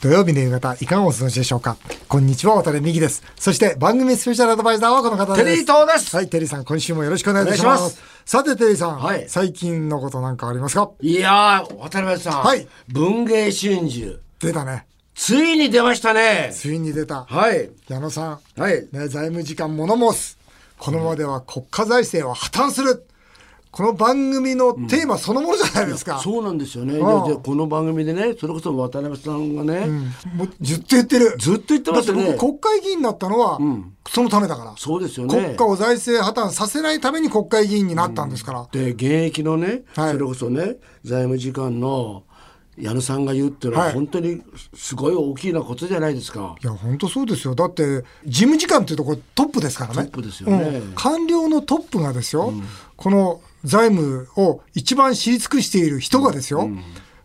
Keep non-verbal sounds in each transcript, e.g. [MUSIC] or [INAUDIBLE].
土曜日の夕方、いかがお過ごしでしょうか？こんにちは、渡辺美希です。そして、番組スペシャルアドバイザーはこの方です。テリー東ですはい、テリーさん、今週もよろしくお願いいたします。お願いしさて、テリーさん、はい最近のことなんかありますか？いやー、渡辺さん。はい文藝春秋。出たね。ついに出ましたね。ついに出た。はい。矢野さん、はい。ね、財務次官物申す。このままでは国家財政は破綻する。この番組のテーマそのものじゃないですか。そうなんですよね。でああでこの番組でね、それこそ渡辺さんがね、もうずっと言ってる。ずっと言ってましたね国会議員になったのは、そのためだから。そうですよね。国家を財政破綻させないために国会議員になったんですから。で、現役のね、はいそれこそね、財務次官の矢野さんが言うっていうのは、はい本当にすごい大きなことじゃないですか。いや、本当そうですよ。だって、事務次官っていうところトップですからね。トップですよねうん官僚のトップがですよ、この財務を一番知り尽くしている人がですよ、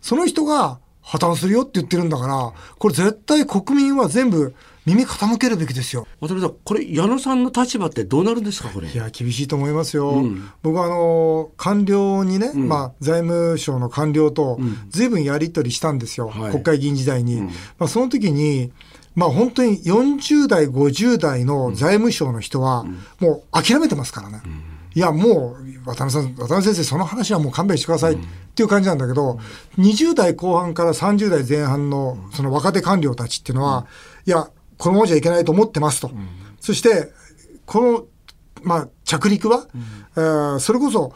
その人が破綻するよって言ってるんだから、これ絶対国民は全部耳傾けるべきですよ。渡辺さん、これ矢野さんの立場ってどうなるんですか、これ？いや、厳しいと思いますよ。僕はあの、官僚にね、まあ、財務省の官僚と、ずいぶんやり取りしたんですよ。はい国会議員時代に。まあ、その時に、まあ、本当に40代、50代の財務省の人は、もう諦めてますからね。いや、もう、渡辺さん、渡辺先生、その話はもう勘弁してくださいっていう感じなんだけど、20代後半から30代前半の、その若手官僚たちっていうのは、いや、このままじゃいけないと思ってますと。そして、この、まあ、着陸は、えーそれこそ、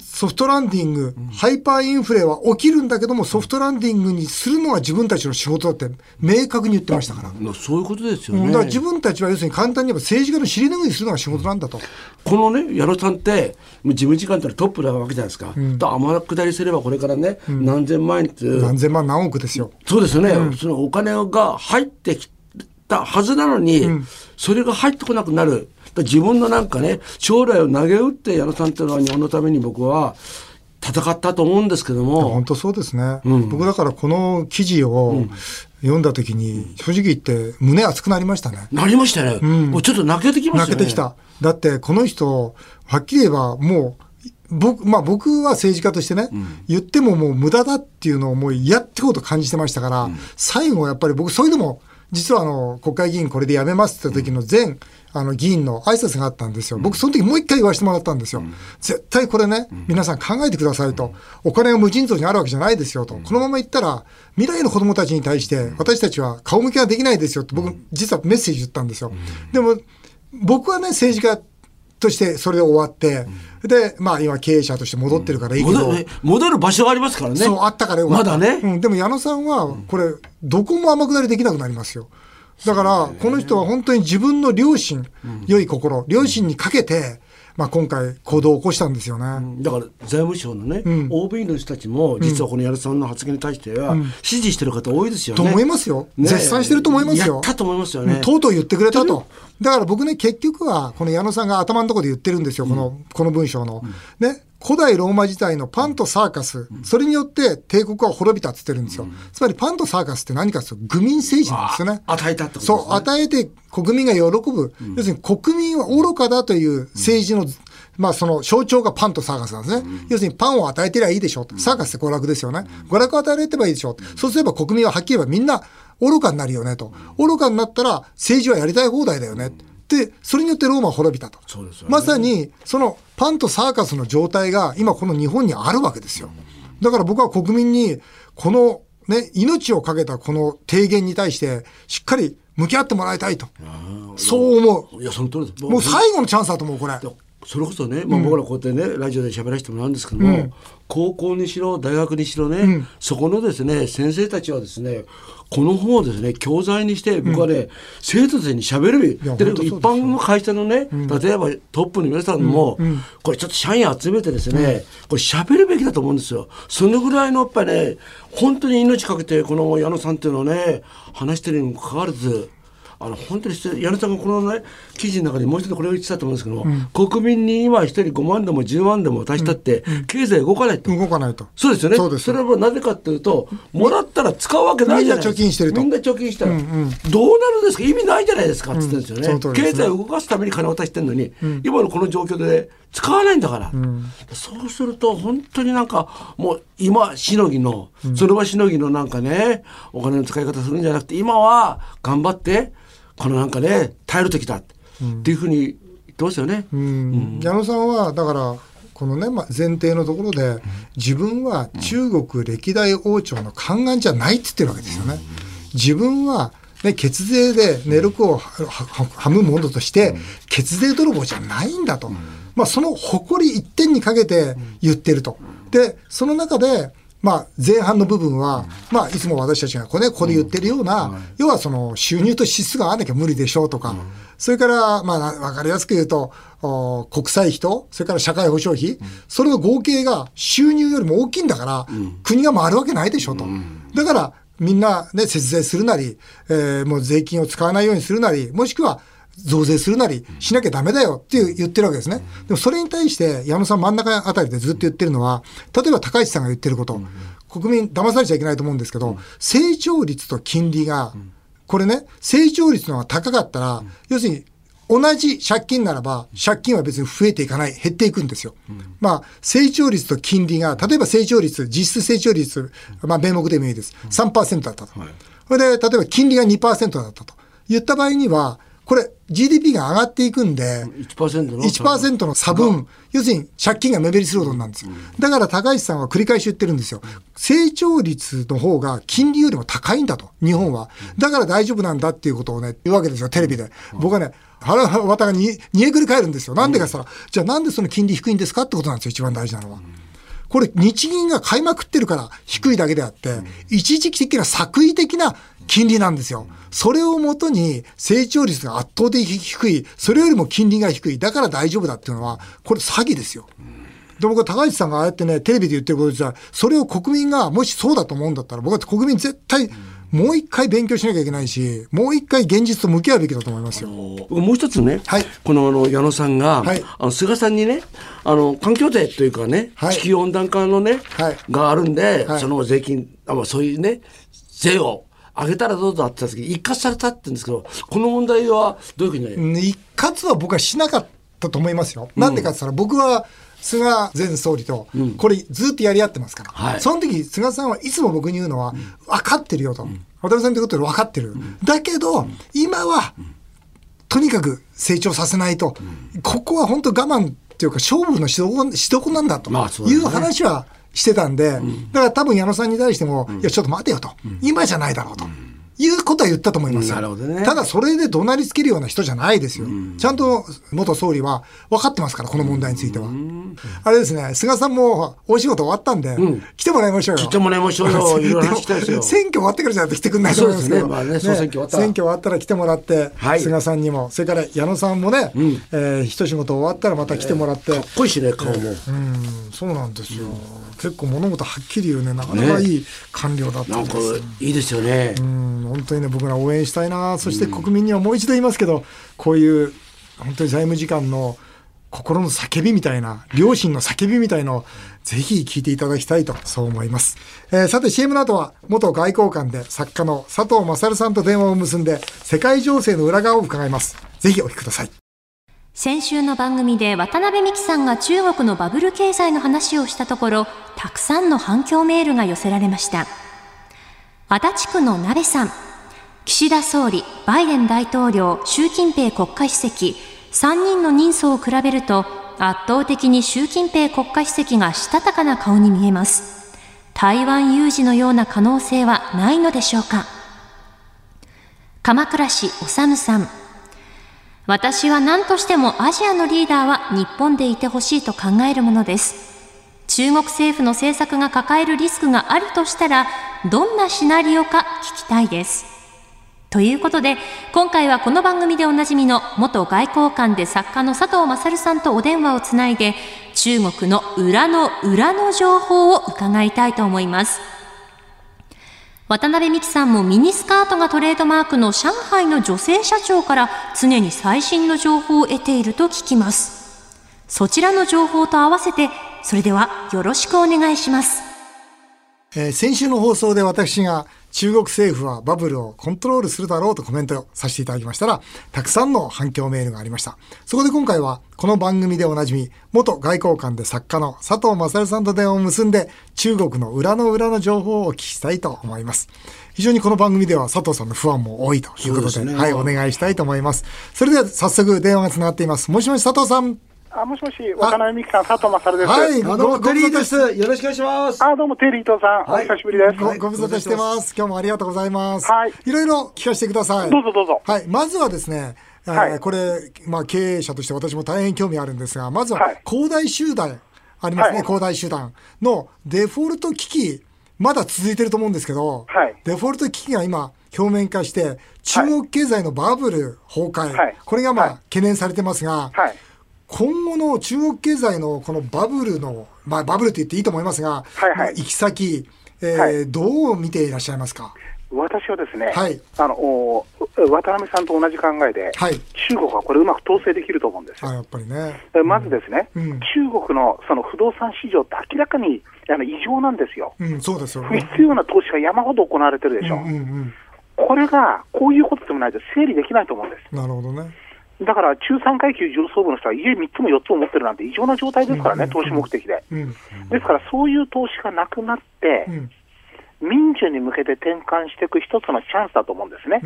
ソフトランディング、ハイパーインフレは起きるんだけども、ソフトランディングにするのが自分たちの仕事だって明確に言ってましたから。まあそういうことですよね。うんだから自分たちは要するに簡単に言えば政治家の尻拭いするのが仕事なんだと。このね矢野さんって事務次官ってトップなわけじゃないですか。と天下りすればこれからね、何千万円って何千万何億ですよ。そうですよね、そのお金が入ってきたはずなのに、それが入ってこなくなる。自分のなんかね将来を投げ打って矢野さんっていうのは日本のために僕は戦ったと思うんですけども。本当そうですね。僕だからこの記事を読んだ時に、正直言って胸熱くなりましたね。なりましたね、もうちょっと泣けてきましたよね。泣けてきた。だってこの人、はっきり言えばもう、僕、まあ僕は政治家としてね、言ってももう無駄だっていうのをもう嫌ってことを感じてましたから、最後やっぱり僕そういうのも、実はあの、国会議員これで辞めますって時の前、あの議員の挨拶があったんですよ。僕その時もう一回言わせてもらったんですよ。絶対これね、皆さん考えてくださいと。お金が無尽蔵にあるわけじゃないですよと。このままいったら、未来の子供たちに対して、私たちは顔向けができないですよって僕、実はメッセージ言ったんですよ。でも、僕はね、政治家としてそれで終わって、で、まあ今経営者として戻ってるからいいけど、戻る戻る場所がありますからね。そう、あったからよかった。まだね。うん、でも矢野さんは、これ、どこも天下りできなくなりますよ。だから、この人は本当に自分の良心、良い心、良心にかけて、まあ今回行動を起こしたんですよね。だから財務省のね、OB の人たちも実はこの矢野さんの発言に対しては支持してる方多いですよね。と思いますよ。ね絶賛してると思いますよ。やったと思いますよね。とうとう言ってくれたと。だから僕ね、結局は、この矢野さんが頭のところで言ってるんですよ、この、この文章の。ね、古代ローマ時代のパンとサーカス、それによって帝国は滅びたって言ってるんですよ。つまりパンとサーカスって何かというと、愚民政治なんですよね。与えたってことですね。そう、与えて国民が喜ぶ。要するに国民は愚かだという政治の、まあその象徴がパンとサーカスなんですね。要するにパンを与えてりゃいいでしょうと。サーカスって娯楽ですよね。娯楽を与えられてばいいでしょう。そうすれば国民ははっきり言えばみんな愚かになるよねと。愚かになったら政治はやりたい放題だよね。で、それによってローマは滅びたと。そうですよねまさに、そのパンとサーカスの状態が今この日本にあるわけですよ。だから僕は国民に、このね、命をかけたこの提言に対して、しっかり向き合ってもらいたいと。そう思う。いやその通りです。もう最後のチャンスだと思う、これ。それこそね、まあ、僕らこうやってね、ラジオで喋らせてもらうんですけども、高校にしろ大学にしろね、そこのですね先生たちはですねこの本をですね教材にして僕はね、生徒たちに喋る。べきやで一般の会社のね、例えばトップの皆さんも、これちょっと社員集めてですね、これ喋るべきだと思うんですよ。そのぐらいのやっぱりね本当に命かけてこの矢野さんっていうのをね話してるにもかかわらずあの本当に矢野さんがこのね記事の中でもう一度これを言ってたと思うんですけども、国民に今一人5万でも10万でも渡したって、経済動かないと。動かないと。そうですよね。そうです。れはなぜかというと、もらったら使うわけないじゃないですか。みんな貯金してると。みんな貯金したら、どうなるんですか？意味ないじゃないですかって言ってるんですよね。その通りです。ね経済を動かすために金を渡してるのに、今のこの状況で使わないんだから、うん、そうすると本当になんかもう今しのぎの、その場しのぎのなんかねお金の使い方するんじゃなくて今は頑張ってこのなんかね耐える時だっていうふうに言ってますよね。うん、矢野さんはだからこのね、まあ、前提のところで自分は中国歴代王朝の宦官じゃないって言ってるわけですよね。自分はね、血税で寝力をはむものとして、血税泥棒じゃないんだと。まあ、その誇り一点にかけて言ってると。で、その中で、まあ、前半の部分は、まあ、いつも私たちがここ,、ね、ここで言ってるような、要はその収入と支出が合わなきゃ無理でしょうとか、それから、まあ、わかりやすく言うと、国際費と、それから社会保障費、それの合計が収入よりも大きいんだから、国が回るわけないでしょと。だから、みんなね、節税するなり、えー、もう税金を使わないようにするなり、もしくは、増税するなりしなきゃだめだよっていう言ってるわけですね。でもそれに対して矢野さん真ん中あたりでずっと言ってるのは、例えば高市さんが言ってること、国民騙されちゃいけないと思うんですけど、成長率と金利が、これね、成長率の方が高かったら、要するに同じ借金ならば、借金は別に増えていかない、減っていくんですよ。うん、まあ、成長率と金利が、例えば成長率、実質成長率、まあ、名目でもいいです。3%だったと。はい、それで、例えば金利が2%だったと。言った場合には、これ GDP が上がっていくんで、1%の ,1 の差分、要するに借金が目減りすることなんですよ。だから高市さんは繰り返し言ってるんですよ。成長率の方が金利よりも高いんだと、日本は。だから大丈夫なんだっていうことをね、言うわけですよ、テレビで。僕はね、腹渡が煮えくり返るんですよ。なんでかさ、じゃあなんでその金利低いんですかってことなんですよ、一番大事なのは。これ、日銀が買いまくってるから低いだけであって、一時期的な作為的な金利なんですよ。それをもとに成長率が圧倒的に低い、それよりも金利が低い、だから大丈夫だっていうのは、これ詐欺ですよ。で、僕は高市さんがああやってね、テレビで言ってることじゃ、それを国民がもしそうだと思うんだったら、僕は国民絶対、もう一回勉強しなきゃいけないし、もう一回現実と向き合うべきだと思いますよ。もう一つね、はい、このあの矢野さんが、はい、あの菅さんにね、あの環境税というかね、はい、地球温暖化のね、はい、があるんで、その税金、あそういうね、税を上げたらどうだって言った時一括されたって言うんですけど、この問題はどういうふうに一括は僕はしなかったと思いますよ。な、んでかって言ったら、僕は菅前総理と、これずっとやり合ってますから、うんはい、その時菅さんはいつも僕に言うのは、分かってるよと、渡辺さんってことで分かってる、だけど、今は、とにかく成長させないと、ここは本当我慢っていうか勝負のしどこしどこなんだという話はしてたんで、だから多分矢野さんに対しても、いやちょっと待てよと、今じゃないだろうと。いうことは言ったと思いますね。ただそれで怒鳴りつけるような人じゃないですよ。ちゃんと元総理は分かってますから、この問題については。あれですね、菅さんもお仕事終わったんで、来てもらいましょうよ。来てもらいましょうよ。[LAUGHS] 選挙終わってからじゃないと来てくんないと思いますけど。ね、まあね、選挙終わったら来てもらって、菅さんにも、それから矢野さんもね、え一仕事終わったらまた来てもらって。かっこいいしね、顔も。うん、そうなんですよ。結構物事はっきり言うね、なかなかいい官僚だったんです、ね、なんかいいですよね。うん、本当にね、僕ら応援したいな。そして国民にはもう一度言いますけど、こういう本当に財務次官の心の叫びみたいな、両親の叫びみたいのをぜひ聞いていただきたいと、そう思います。えー、さて CM の後は、元外交官で作家の佐藤勝さんと電話を結んで、世界情勢の裏側を伺います。ぜひお聞きください。先週の番組で渡辺美樹さんが中国のバブル経済の話をしたところ、たくさんの反響メールが寄せられました。足立区の鍋さん、岸田総理、バイデン大統領、習近平国家主席、3人の人相を比べると、圧倒的に習近平国家主席がしたたかな顔に見えます。台湾有事のような可能性はないのでしょうか鎌倉市おさむさん、私は何としてもアジアのリーダーは日本でいてほしいと考えるものです。中国政府の政策が抱えるリスクがあるとしたら、どんなシナリオか聞きたいです。ということで、今回はこの番組でおなじみの元外交官で作家の佐藤勝さんとお電話をつないで、中国の裏の裏の情報を伺いたいと思います。渡辺美樹さんもミニスカートがトレードマークの上海の女性社長から常に最新の情報を得ていると聞きます。そちらの情報と合わせて、それではよろしくお願いします。えー先週の放送で私が中国政府はバブルをコントロールするだろうとコメントをさせていただきましたら、たくさんの反響メールがありました。そこで今回は、この番組でおなじみ、元外交官で作家の佐藤正さんと電話を結んで、中国の裏の裏の情報をお聞きしたいと思います。非常にこの番組では佐藤さんの不安も多いということで、ですねはい、お願いしたいと思います。それでは早速電話がつながっています。もしもし佐藤さん。あ、もしもし、渡辺美樹さん、佐藤勝です。はいあどうも、ごテリーです。よろしくお願いします。あ、どうも、テリー伊藤さん、はいお久しぶりです。ごご無沙汰してます。今日もありがとうございます。はいいろいろ聞かせてください。どうぞどうぞはい。まずはですね、えーはいこれ、まあ、経営者として私も大変興味あるんですが、まずははい、恒大集団、ありますね、はい恒大集団のデフォルト危機、まだ続いてると思うんですけど、はいデフォルト危機が今、表面化して、中国経済のバブル崩壊、はいこれがまあ、はい懸念されてますが、はい。今後の中国経済のこのバブルの、まあ、バブルと言っていいと思いますが、はいはいまあ行き先、えーはいどう見ていらっしゃいますか？私はですね、はいあの、お渡辺さんと同じ考えで、はい中国はこれうまく統制できると思うんですよ。あやっぱりね。えまずですね、うん中国のその不動産市場って明らかにあの異常なんですよ。うん、そうですよ不ね。必要な投資が山ほど行われてるでしょ。うんうんうん。これが、こういうことでもないと整理できないと思うんです。なるほどね。だから、中産階級上層部の人は家3つも4つも持ってるなんて異常な状態ですからね、投資目的で。うん。ですから、そういう投資がなくなって、うん。民需に向けて転換していく一つのチャンスだと思うんですね。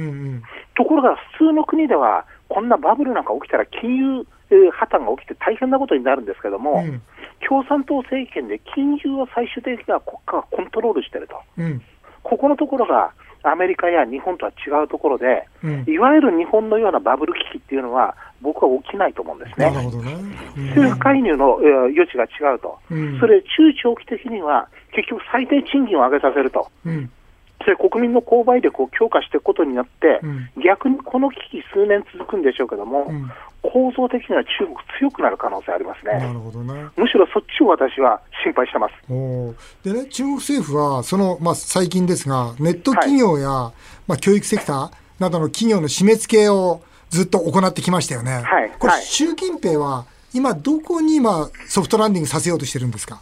ところが、普通の国では、こんなバブルなんか起きたら金融えー破綻が起きて大変なことになるんですけども、うん共産党政権で金融を最終的には国家がコントロールしていると。うん。ここのところがアメリカや日本とは違うところで、うんいわゆる日本のようなバブル危機っていうのは、僕は起きないと思うんですね。なるほどね。政府介入の、えー余地が違うと、うんそれ、中長期的には結局、最低賃金を上げさせると、うん。それ国民の購買力を強化していくことによって、うん逆にこの危機、数年続くんでしょうけども、うん構造的には中国、強くなる可能性ありますなね。るほどね。むしろそっちを私は心配してます。でね、中国政府は、その、まあ、最近ですが、ネット企業や、まあ、教育セクターなどの企業の締め付けをずっと行ってきましたよね。はいこれ、はい習近平は、今、どこに今、ソフトランディングさせようとしてるんですか？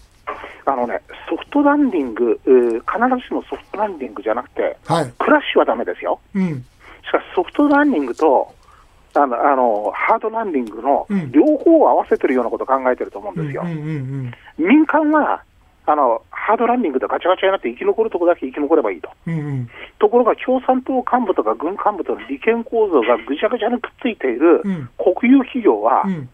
あのね、ソフトランディング、えー必ずしもソフトランディングじゃなくて、はい。クラッシュはダメですよ。うん。しかしソフトランディングと、あの、あのハードランディングのうん両方を合わせてるようなことを考えてると思うんですよ。うんうんうん民間は、あの、ハードランディングでガチャガチャになって生き残るところだけ生き残ればいいと。うんうんところが共産党幹部とか軍幹部との利権構造がぐちゃぐちゃにくっついているうん国有企業はう、ん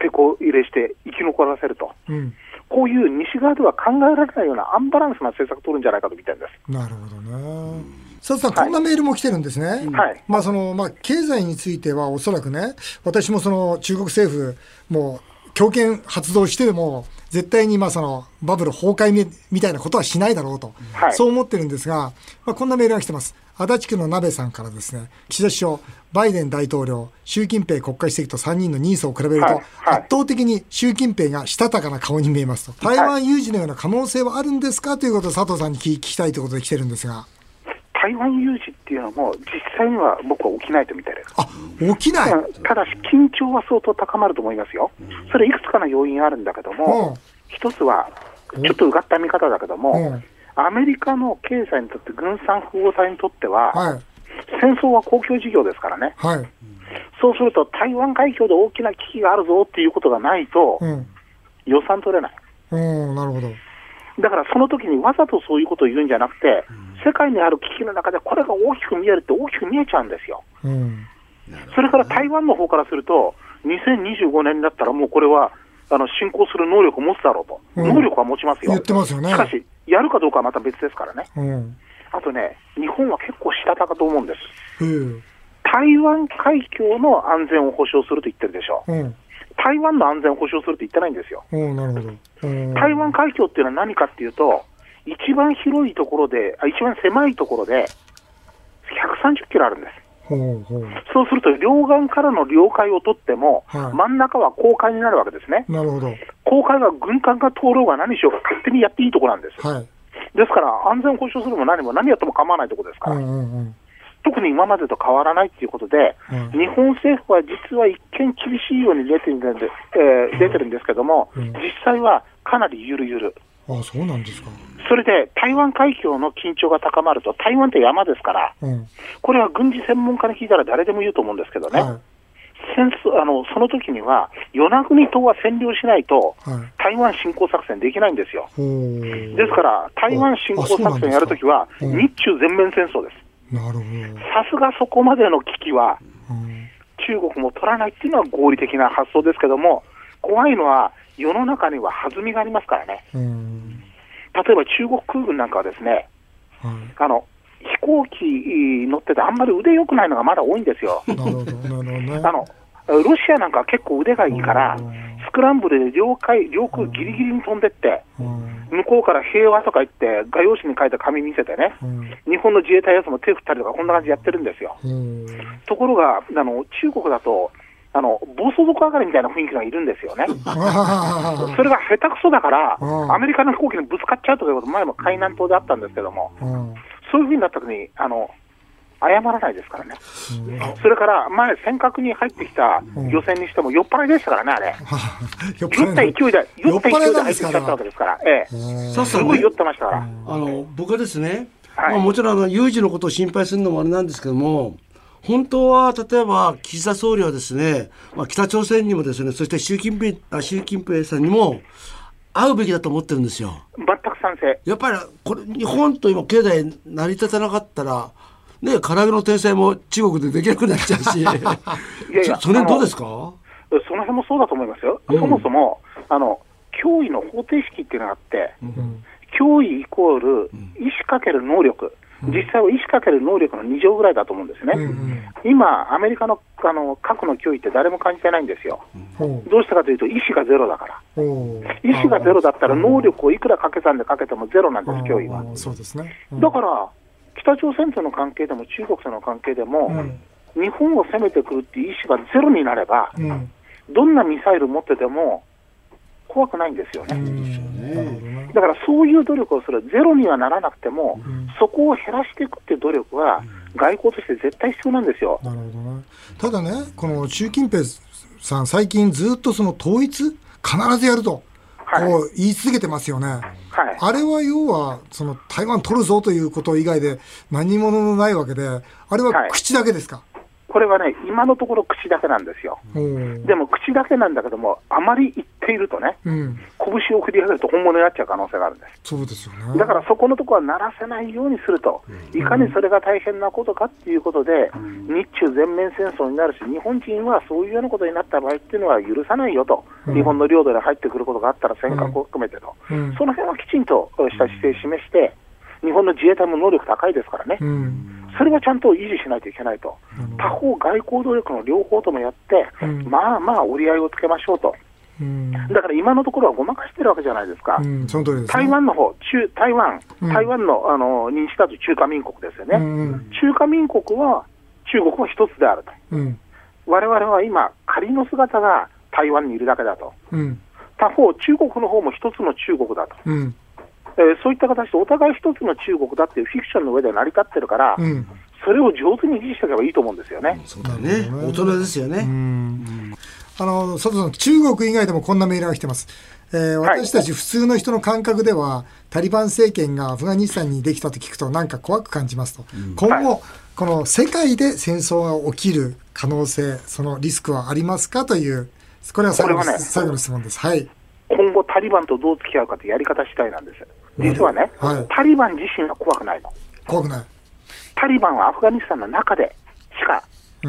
手こ入れして生き残らせると。うんこういう西側では考えられないようなアンバランスな政策を取るんじゃないかと見てるんです。なるほどね。佐藤さん、こんなメールも来てるんですね。はいまあそのまあ、経済についてはおそらくね、私もその中国政府、もう強権発動してでも、絶対にまあそのバブル崩壊みみたいなことはしないだろうと、はいそう思ってるんですが、まあ、こんなメールが来てます。足立区の鍋さんからですね、岸田首相、バイデン大統領、習近平国家主席と3人の人相を比べると、はいはい圧倒的に習近平がしたたかな顔に見えますと。台湾有事のような可能性はあるんですか？ということを佐藤さんに聞聞きたいということで来てるんですが。台湾有事っていうのも実際には僕は起きないと見てる。あ、起きない？うんただし緊張は相当高まると思いますよ。それいくつかの要因あるんだけどうんも、一つは、ちょっとうがった見方だけどうもん、アメリカの経済にとって、軍産複合体にとっては、はい。戦争は公共事業ですからね。はい。そうすると、台湾海峡で大きな危機があるぞっていうことがないとう、ん。予算取れない。うん、なるほど。だからその時にわざとそういうことを言うんじゃなくて、世界にある危機の中でこれが大きく見えるって大きく見えちゃうんですよ。うん。それから台湾の方からすると、2025年になったらもうこれは、あの進行する能力を持つだろうと、うん能力は持ちますよ。言ってますよねしかし、やるかどうかはまた別ですからね。うん。あとね、日本は結構したたかと思うんです。うん。台湾海峡の安全を保障すると言ってるでしょう。うん。台湾の安全を保障すると言ってないんですよ。うん、なるほど。うん台湾海峡っていうのは何かっていうと、一番広いところで、あ一番狭いところで、130キロあるんです。ほうほう。そうすると、両岸からの領海を取っても、はい真ん中は公海になるわけですね。なるほど。公海が軍艦が通ろうが何しようが勝手にやっていいところなんです。はい。ですから、安全を保障するも何も何やっても構わないところですから、うんうんうん。特に今までと変わらないということで、うん日本政府は実は一見厳しいように出てるんで、えー出てるんですけども、うん実際はかなりゆるゆる。あ、そうなんですか。それで台湾海峡の緊張が高まると、台湾って山ですから、うん。これは軍事専門家に聞いたら誰でも言うと思うんですけどね、は戦争あのその時には、与那国島は占領しないと、い。はい。台湾侵攻作戦できないんですよ。ほう。ですから、台湾侵攻作戦やるときは、日中全面戦争です。さすがそこまでの危機は。中国も取らないっていうのは合理的な発想ですけども、怖いのは、世の中には弾みがありますからね。うん。例えば中国空軍なんかはですね、はあの飛行機乗っててあんまり腕良くないのがまだ多いんですよ。い。なるほど。ね。あのロシアなんかは結構腕がいいからうん、スクランブルで領海、領空ギリギリに飛んでって、うん。向こうから平和とか言って、画用紙に書いた紙見せてね、うん。日本の自衛隊やつも手振ったりとか、こんな感じでやってるんですよ。うん。ところが、あの中国だと、あの暴走族上がりみたいな雰囲気がいるんですよね。[LAUGHS] あそれが下手くそだから、うんアメリカの飛行機にぶつかっちゃうということ、前も海南島であったんですけども、あ。うん。そういうふうになった時に、あの謝らないですからね。それから前、尖閣に入ってきた漁船にしても、酔っ払いでしたからね、あれ。[LAUGHS] 酔った勢いで、酔った勢いで入ってきちゃったわけですから、ええ、すごい酔ってましたから。あの僕はですね、はいまあ、もちろんあの有事のことを心配するのもあれなんですけども本当は例えば岸田総理はですね、まあ、北朝鮮にもですねそして習近平あ習近平さんにも会うべきだと思ってるんですよ。全く賛成。やっぱりこれ日本と今経済成り立たなかったらね唐揚げの天才も中国でできなくなっちゃうし [LAUGHS] いやいやそそれどうですか？その辺もそうだと思いますよ。そもそも、あの、脅威の方程式っていうのがあって、脅威イコール意思かける能力、実際は意思かける能力の2乗ぐらいだと思うんですね。今、アメリカのあの核の脅威って誰も感じてないんですよ。ほう。どうしてかというと、意思がゼロだから。ほう。意思がゼロだったら、能力をいくら掛け算でかけてもゼロなんです、脅威は。そうですね。うんだから、北朝鮮との関係でも中国との関係でも、日本を攻めてくるっていう意思がゼロになれば、うん。どんなミサイル持ってても怖くないんですよね。だからそういう努力をする、ゼロにはならなくても、そこを減らしていくっていう努力は、外交として絶対必要なんですよ。なるほどね。ただね、この習近平さん、最近ずっとその統一、必ずやると、はいこう言い続けてますよね。はい。あれは要は、その台湾取るぞということ以外で何者もないわけで、あれははい口だけですか？これはね、今のところ口だけなんですよ。でも口だけなんだけども、あまり言っているとね、うん、拳を振り上げると本物になっちゃう可能性があるんです。そうですよね。だからそこのところは鳴らせないようにすると、いかにそれが大変なことかっていうことで、日中全面戦争になるし、日本人はそういうようなことになった場合っていうのは許さないよと、日本の領土で入ってくることがあったら、尖閣を含めてと、うん。その辺はきちんとした姿勢を示して、日本の自衛隊も能力高いですからね、うん、それはちゃんと維持しないといけないと、他方、外交努力の両方ともやって、うん。まあまあ折り合いをつけましょうと、うん、だから今のところはごまかしてるわけじゃないですか。うん、す、ね。台湾の方中台湾、うん。台湾のあの認知だと中華民国ですよね、中華民国は中国は一つであると、うん、我々は今、仮の姿が台湾にいるだけだと、うん、他方、中国の方も一つの中国だと、うん、えーそういった形でお互い一つの中国だっていうフィクションの上で成り立ってるから、うん、それを上手に維持していけばいいと思うんですよね。そうだね大人ですよね、あの佐藤さん、中国以外でもこんなメールが来てます。えーはい私たち普通の人の感覚では、タリバン政権がアフガニスタンにできたと聞くと、なんか怖く感じますと、今後、この世界で戦争が起きる可能性、そのリスクはありますかという、これは最後のね最後の質問です。はい。今後、タリバンとどう付き合うかというやり方次第なんです。実はね、はいタリバン自身は怖くないの。怖くない。タリバンはアフガニスタンの中でしか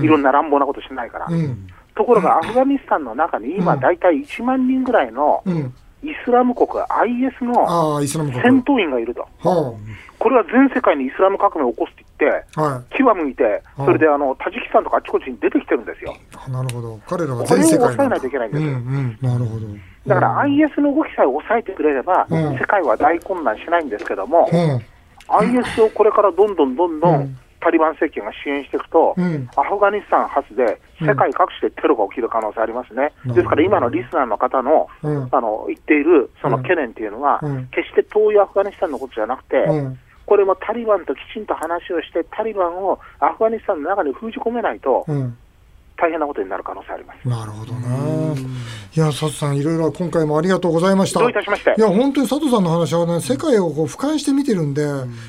いろんな乱暴なことしないから。うん。ところが、アフガニスタンの中に今、大体1万人ぐらいのうん。イスラム国、IS の。戦闘員がいると、はこれは全世界にイスラム革命を起こすって言って、あ、はい。牙向いて、それであのタジキスタンとかあちこちに出てきてるんですよ。あなるほど。彼らはこれを全世界抑えないといけないんですうん、ようん。なるほど。だから、IS の動きさえ抑えてくれれば、うん。世界は大混乱しないんですけども、うん。IS をこれからどんどんどんどうん。んタリバン政権が支援していくと、うん。アフガニスタン発で世界各地でテロが起きる可能性ありますね。うん。ですから今のリスナーの方の,、うん。あの言っているその懸念っていうのは、うん。決して遠いアフガニスタンのことじゃなくて、うん。これもタリバンときちんと話をして、タリバンをアフガニスタンの中に封じ込めないと、うん。大変なことになる可能性あります。なるほどね。いや、佐藤さん、いろいろ今回もありがとうございました。どういたしまして？いや、本当に佐藤さんの話はね、世界をこう俯瞰して見てるんで、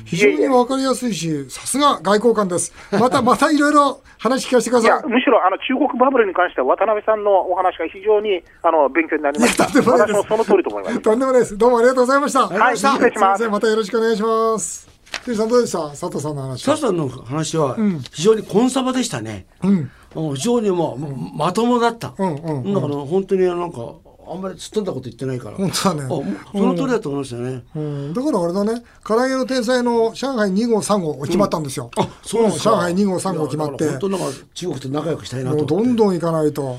非常にわかりやすいし、さすが外交官です。また、またいろいろ [LAUGHS] 話聞かせてくだいやさい。むしろあの中国バブルに関しては、渡辺さんのお話が非常にあの勉強になりました。私もその通りと思います。とんでもないです。どうもありがとうございました。はい失礼しますまたよろしくお願いします。てるさん佐藤さんの話は？佐藤さんの話は非常にコンサバでしたね。うん。うん非常にもうまともだった。うんうんうんだから本当になんかあんまりすっ飛んだこと言ってないから。本当だねその通りだと思いましたね。うん、だからあれだね、唐揚げの天才の上海2号、3号決まったんですよ。あそうですか。上海2号、3号決まって本当なんか中国と仲良くしたいなと。どんどん行かないと。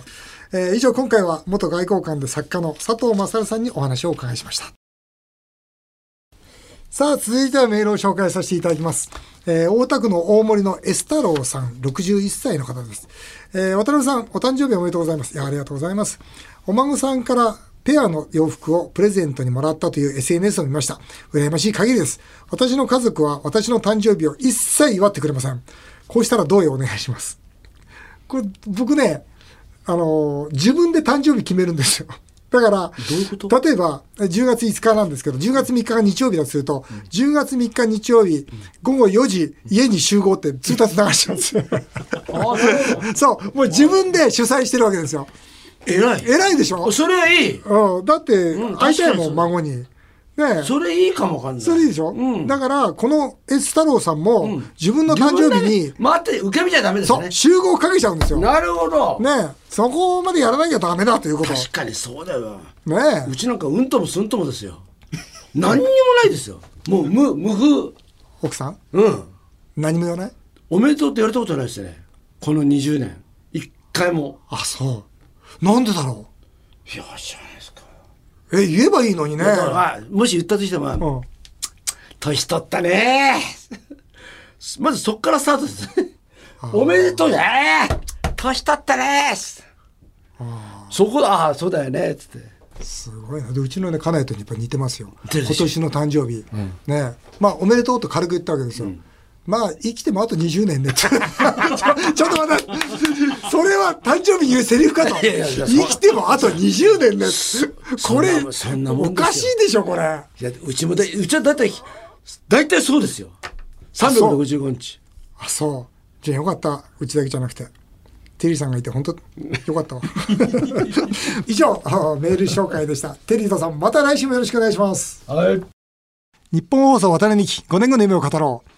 えー以上、今回は元外交官で作家の佐藤勝さんにお話をお伺いしました。さあ、続いてはメールを紹介させていただきます。えー大田区の大森のエス太郎さん、61歳の方です。えー渡辺さん、お誕生日おめでとうございます。いや、ありがとうございます。お孫さんからペアの洋服をプレゼントにもらったという SNS を見ました。羨ましい限りです。私の家族は私の誕生日を一切祝ってくれません。こうしたらどうよお願いします。これ、僕ね、あのー自分で誕生日決めるんですよ。だから、例えば、え10月5日なんですけど、10月3日が日曜日だとすると、10月3日日曜日、午後4時、家に集合って通達流しちゃうんですよ。[LAUGHS] そう、もう自分で主催してるわけですよ。偉い。偉いでしょ？それはいい。うん、だって、会いたいもん、孫に。ねえそれいいかもわかんない。それいいでしょ、うんだから、この S 太郎さんも、自分の誕生日に、待って、受け身じゃダメですねそう、。集合かけちゃうんですよ。ねなるほど。え、そこまでやらなきゃダメだということ。確かにそうだよ。ねえう、ちなんかうんともすんともですよ。[LAUGHS] 何にもないですよ。もう無、無風。奥さん、うん。何も言わない？おめでとうって言われたことないですね。この20年。一回も。あ、そう。なんでだろいや、知らないですか。う。え、言えばいいのにね。もし言ったとしても、うん。年取ったね [LAUGHS] まずそっからスタートですね。おめでとうね年取ったねそこだ、ああ、そうだよねつって。すごいな。で、うちのね、家内とやっぱ似てますよ。今年の誕生日。ねまあ、おめでとうと軽く言ったわけですよ。まあ、生きてもあと20年ね。ち [LAUGHS] ょちょっと待って。それは誕生日に言うセリフかと。いやいやいや生きてもあと20年ね。これ、そんなもんおかしいでしょ、これ。いや、うちもだ、うちはだいたい、だいたいそうですよ。365日。あ、そう。じゃあよかった。うちだけじゃなくて。テリーさんがいて本当よかったわ。[LAUGHS] 以上、あメール紹介でした。テリーとさん、また来週もよろしくお願いします。はい。日本放送渡辺美希5年後の夢を語ろう。